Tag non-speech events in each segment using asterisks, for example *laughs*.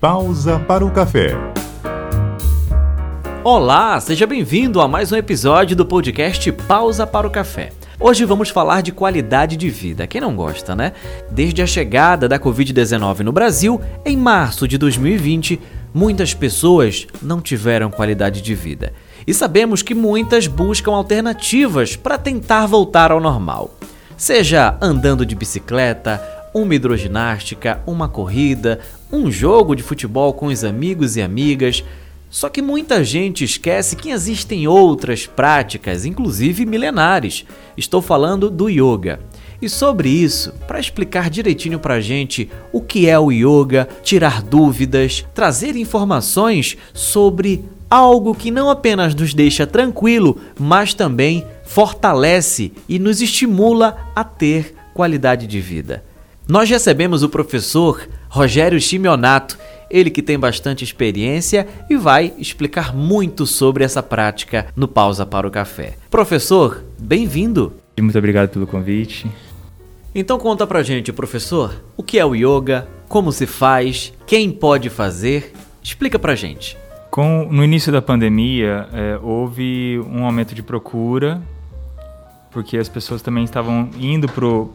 Pausa para o café. Olá, seja bem-vindo a mais um episódio do podcast Pausa para o Café. Hoje vamos falar de qualidade de vida. Quem não gosta, né? Desde a chegada da Covid-19 no Brasil, em março de 2020, muitas pessoas não tiveram qualidade de vida. E sabemos que muitas buscam alternativas para tentar voltar ao normal. Seja andando de bicicleta, uma hidroginástica, uma corrida, um jogo de futebol com os amigos e amigas só que muita gente esquece que existem outras práticas, inclusive milenares. Estou falando do yoga. E sobre isso, para explicar direitinho pra gente o que é o yoga, tirar dúvidas, trazer informações sobre algo que não apenas nos deixa tranquilo, mas também fortalece e nos estimula a ter qualidade de vida. Nós recebemos o professor Rogério Chimionato, ele que tem bastante experiência e vai explicar muito sobre essa prática no Pausa para o Café. Professor, bem-vindo! Muito obrigado pelo convite. Então conta pra gente, professor, o que é o yoga, como se faz, quem pode fazer? Explica pra gente. Com, no início da pandemia, é, houve um aumento de procura, porque as pessoas também estavam indo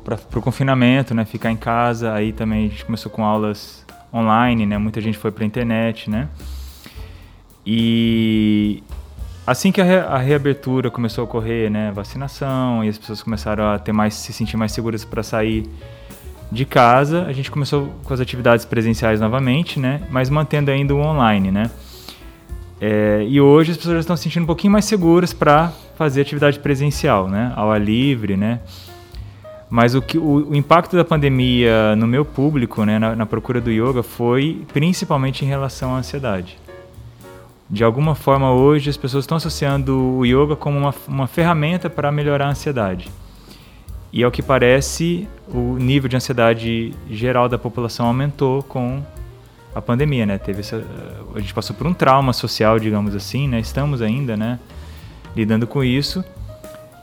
pra, pro confinamento, né, ficar em casa, aí também a gente começou com aulas online, né? Muita gente foi para a internet, né? E assim que a, re a, reabertura começou a ocorrer, né, vacinação e as pessoas começaram a ter mais se sentir mais seguras para sair de casa, a gente começou com as atividades presenciais novamente, né, mas mantendo ainda o online, né. É, e hoje as pessoas já estão se sentindo um pouquinho mais seguras para fazer atividade presencial, né, ar livre, né. Mas o, que, o, o, impacto da pandemia no meu público, né, na, na, procura do yoga, foi principalmente em relação à ansiedade. De alguma forma, hoje, as pessoas estão associando o yoga como uma, uma ferramenta para melhorar a ansiedade. E, ao que parece, o nível de ansiedade geral da população aumentou com a pandemia, né? Teve essa, a gente passou por um trauma social, digamos assim, né? Estamos ainda, né, lidando com isso.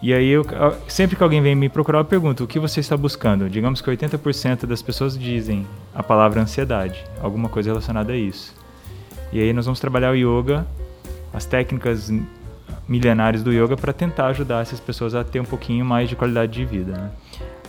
E aí, eu, sempre que alguém vem me procurar, eu pergunto: o que você está buscando? Digamos que 80% das pessoas dizem a palavra ansiedade, alguma coisa relacionada a isso. E aí, nós vamos trabalhar o yoga, as técnicas milenares do yoga, para tentar ajudar essas pessoas a ter um pouquinho mais de qualidade de vida. Né?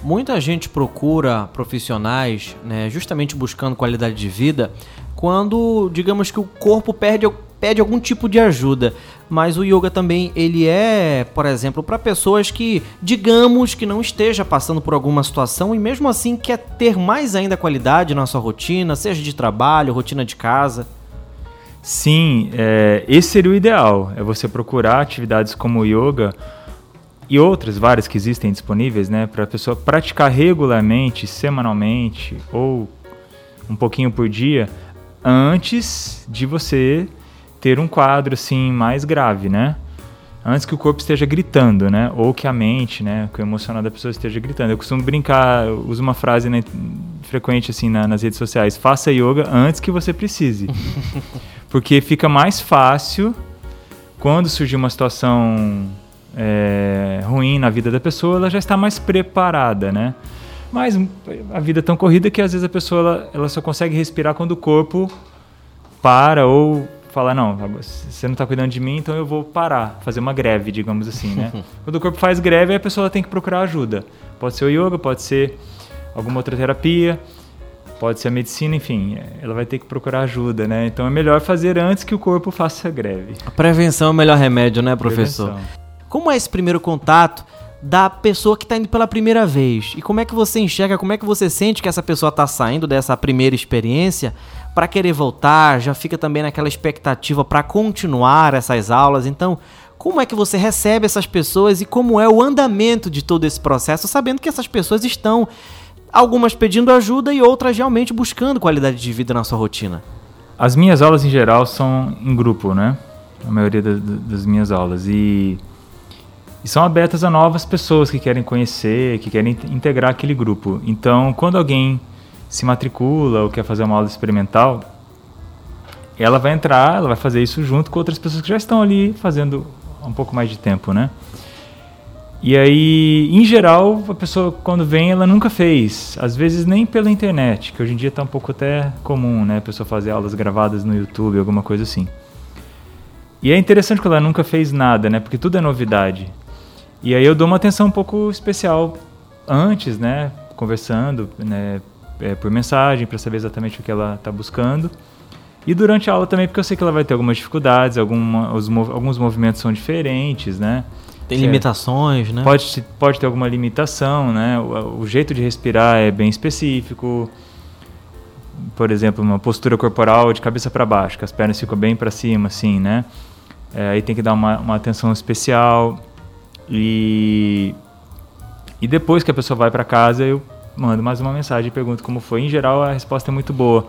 Muita gente procura profissionais, né, justamente buscando qualidade de vida, quando, digamos que o corpo perde pede algum tipo de ajuda. Mas o yoga também ele é, por exemplo, para pessoas que, digamos, que não esteja passando por alguma situação e mesmo assim quer ter mais ainda qualidade na sua rotina, seja de trabalho, rotina de casa. Sim, é, esse seria o ideal. É você procurar atividades como o yoga e outras várias que existem disponíveis, né, para a pessoa praticar regularmente, semanalmente ou um pouquinho por dia, antes de você ter um quadro assim mais grave, né? Antes que o corpo esteja gritando, né? Ou que a mente, né? Que o emocional da pessoa esteja gritando. Eu costumo brincar, eu uso uma frase né, frequente assim na, nas redes sociais: faça yoga antes que você precise, *laughs* porque fica mais fácil quando surgir uma situação é, ruim na vida da pessoa, ela já está mais preparada, né? Mas a vida é tão corrida que às vezes a pessoa ela, ela só consegue respirar quando o corpo para ou falar, não, você não está cuidando de mim, então eu vou parar, fazer uma greve, digamos assim, né? *laughs* Quando o corpo faz greve, a pessoa tem que procurar ajuda. Pode ser o yoga, pode ser alguma outra terapia, pode ser a medicina, enfim, ela vai ter que procurar ajuda, né? Então é melhor fazer antes que o corpo faça greve. A prevenção é o melhor remédio, né, professor? Prevenção. Como é esse primeiro contato da pessoa que está indo pela primeira vez? E como é que você enxerga, como é que você sente que essa pessoa está saindo dessa primeira experiência para querer voltar, já fica também naquela expectativa para continuar essas aulas. Então, como é que você recebe essas pessoas e como é o andamento de todo esse processo, sabendo que essas pessoas estão algumas pedindo ajuda e outras realmente buscando qualidade de vida na sua rotina? As minhas aulas em geral são em grupo, né? A maioria da, das minhas aulas e, e são abertas a novas pessoas que querem conhecer, que querem integrar aquele grupo. Então, quando alguém se matricula ou quer fazer uma aula experimental, ela vai entrar, ela vai fazer isso junto com outras pessoas que já estão ali fazendo um pouco mais de tempo, né? E aí, em geral, a pessoa quando vem, ela nunca fez. Às vezes nem pela internet, que hoje em dia está um pouco até comum, né? A pessoa fazer aulas gravadas no YouTube, alguma coisa assim. E é interessante que ela nunca fez nada, né? Porque tudo é novidade. E aí eu dou uma atenção um pouco especial antes, né? Conversando, né? É, por mensagem, para saber exatamente o que ela está buscando. E durante a aula também, porque eu sei que ela vai ter algumas dificuldades, alguma, os, alguns movimentos são diferentes, né? Tem limitações, né? Pode, pode ter alguma limitação, né? O, o, jeito de respirar é bem específico. Por exemplo, uma postura corporal de cabeça para baixo, que as pernas ficam bem para cima, assim, né? É, aí tem que dar uma, uma atenção especial. E, e depois que a pessoa vai para casa, eu mando mais uma mensagem e pergunto como foi. Em geral, a resposta é muito boa.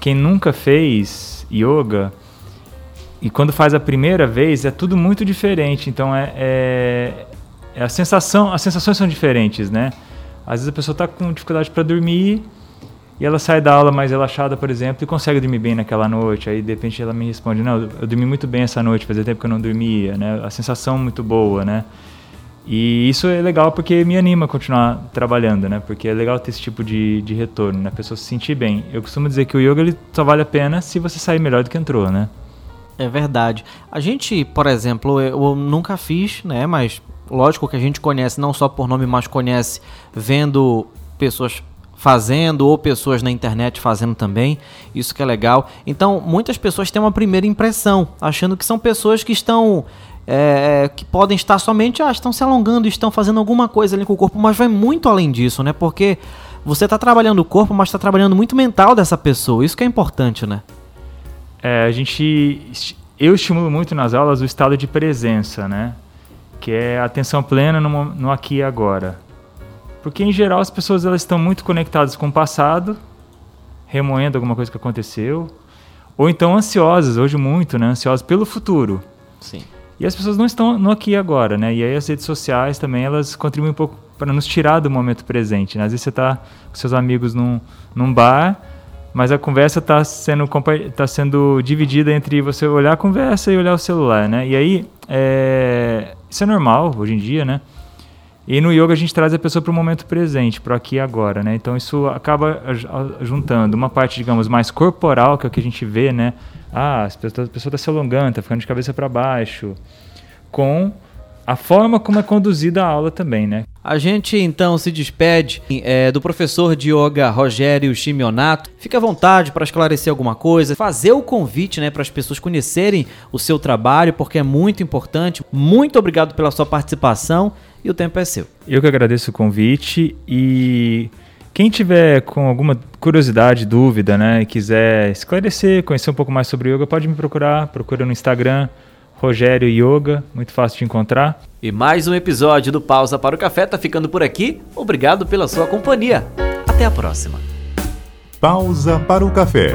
Quem nunca fez yoga e quando faz a primeira vez é tudo muito diferente. Então é, é, é a sensação, as sensações são diferentes, né? Às vezes a pessoa está com dificuldade para dormir e ela sai da aula mais relaxada, por exemplo, e consegue dormir bem naquela noite. Aí de repente ela me responde: "Não, eu dormi muito bem essa noite, fazia tempo que eu não dormia", né? A sensação muito boa, né? E isso é legal porque me anima a continuar trabalhando, né? Porque é legal ter esse tipo de, de retorno, né? A pessoa se sentir bem. Eu costumo dizer que o yoga ele só vale a pena se você sair melhor do que entrou, né? É verdade. A gente, por exemplo, eu nunca fiz, né? Mas lógico que a gente conhece não só por nome, mas conhece vendo pessoas fazendo ou pessoas na internet fazendo também. Isso que é legal. Então, muitas pessoas têm uma primeira impressão, achando que são pessoas que estão é, é, que podem estar somente, ah, estão se alongando, estão fazendo alguma coisa ali com o corpo, mas vai muito além disso, né? Porque você está trabalhando o corpo, mas está trabalhando muito mental dessa pessoa. Isso que é importante, né? É, a gente, eu estimulo muito nas aulas o estado de presença, né? Que é a atenção plena no, no aqui e agora. Porque em geral as pessoas elas estão muito conectadas com o passado, remoendo alguma coisa que aconteceu, ou então ansiosas, hoje muito, né? Ansiosas pelo futuro. Sim. E as pessoas não estão no aqui agora, né? E aí as redes sociais também, elas contribuem um pouco para nos tirar do momento presente, né? Às vezes você está com seus amigos num, num bar, mas a conversa está sendo, tá sendo dividida entre você olhar a conversa e olhar o celular, né? E aí, é, isso é normal hoje em dia, né? E no yoga a gente traz a pessoa para o momento presente, para aqui e agora, né? Então isso acaba juntando uma parte, digamos, mais corporal, que é o que a gente vê, né? ah, a pessoa está se alongando, está ficando de cabeça para baixo, com a forma como é conduzida a aula também, né? A gente então se despede é, do professor de yoga Rogério Chimionato. Fique à vontade para esclarecer alguma coisa, fazer o convite né, para as pessoas conhecerem o seu trabalho, porque é muito importante. Muito obrigado pela sua participação e o tempo é seu. Eu que agradeço o convite e quem tiver com alguma curiosidade, dúvida, né, e quiser esclarecer, conhecer um pouco mais sobre yoga, pode me procurar, procura no Instagram, Rogério Yoga, muito fácil de encontrar. E mais um episódio do Pausa para o Café tá ficando por aqui. Obrigado pela sua companhia. Até a próxima. Pausa para o Café.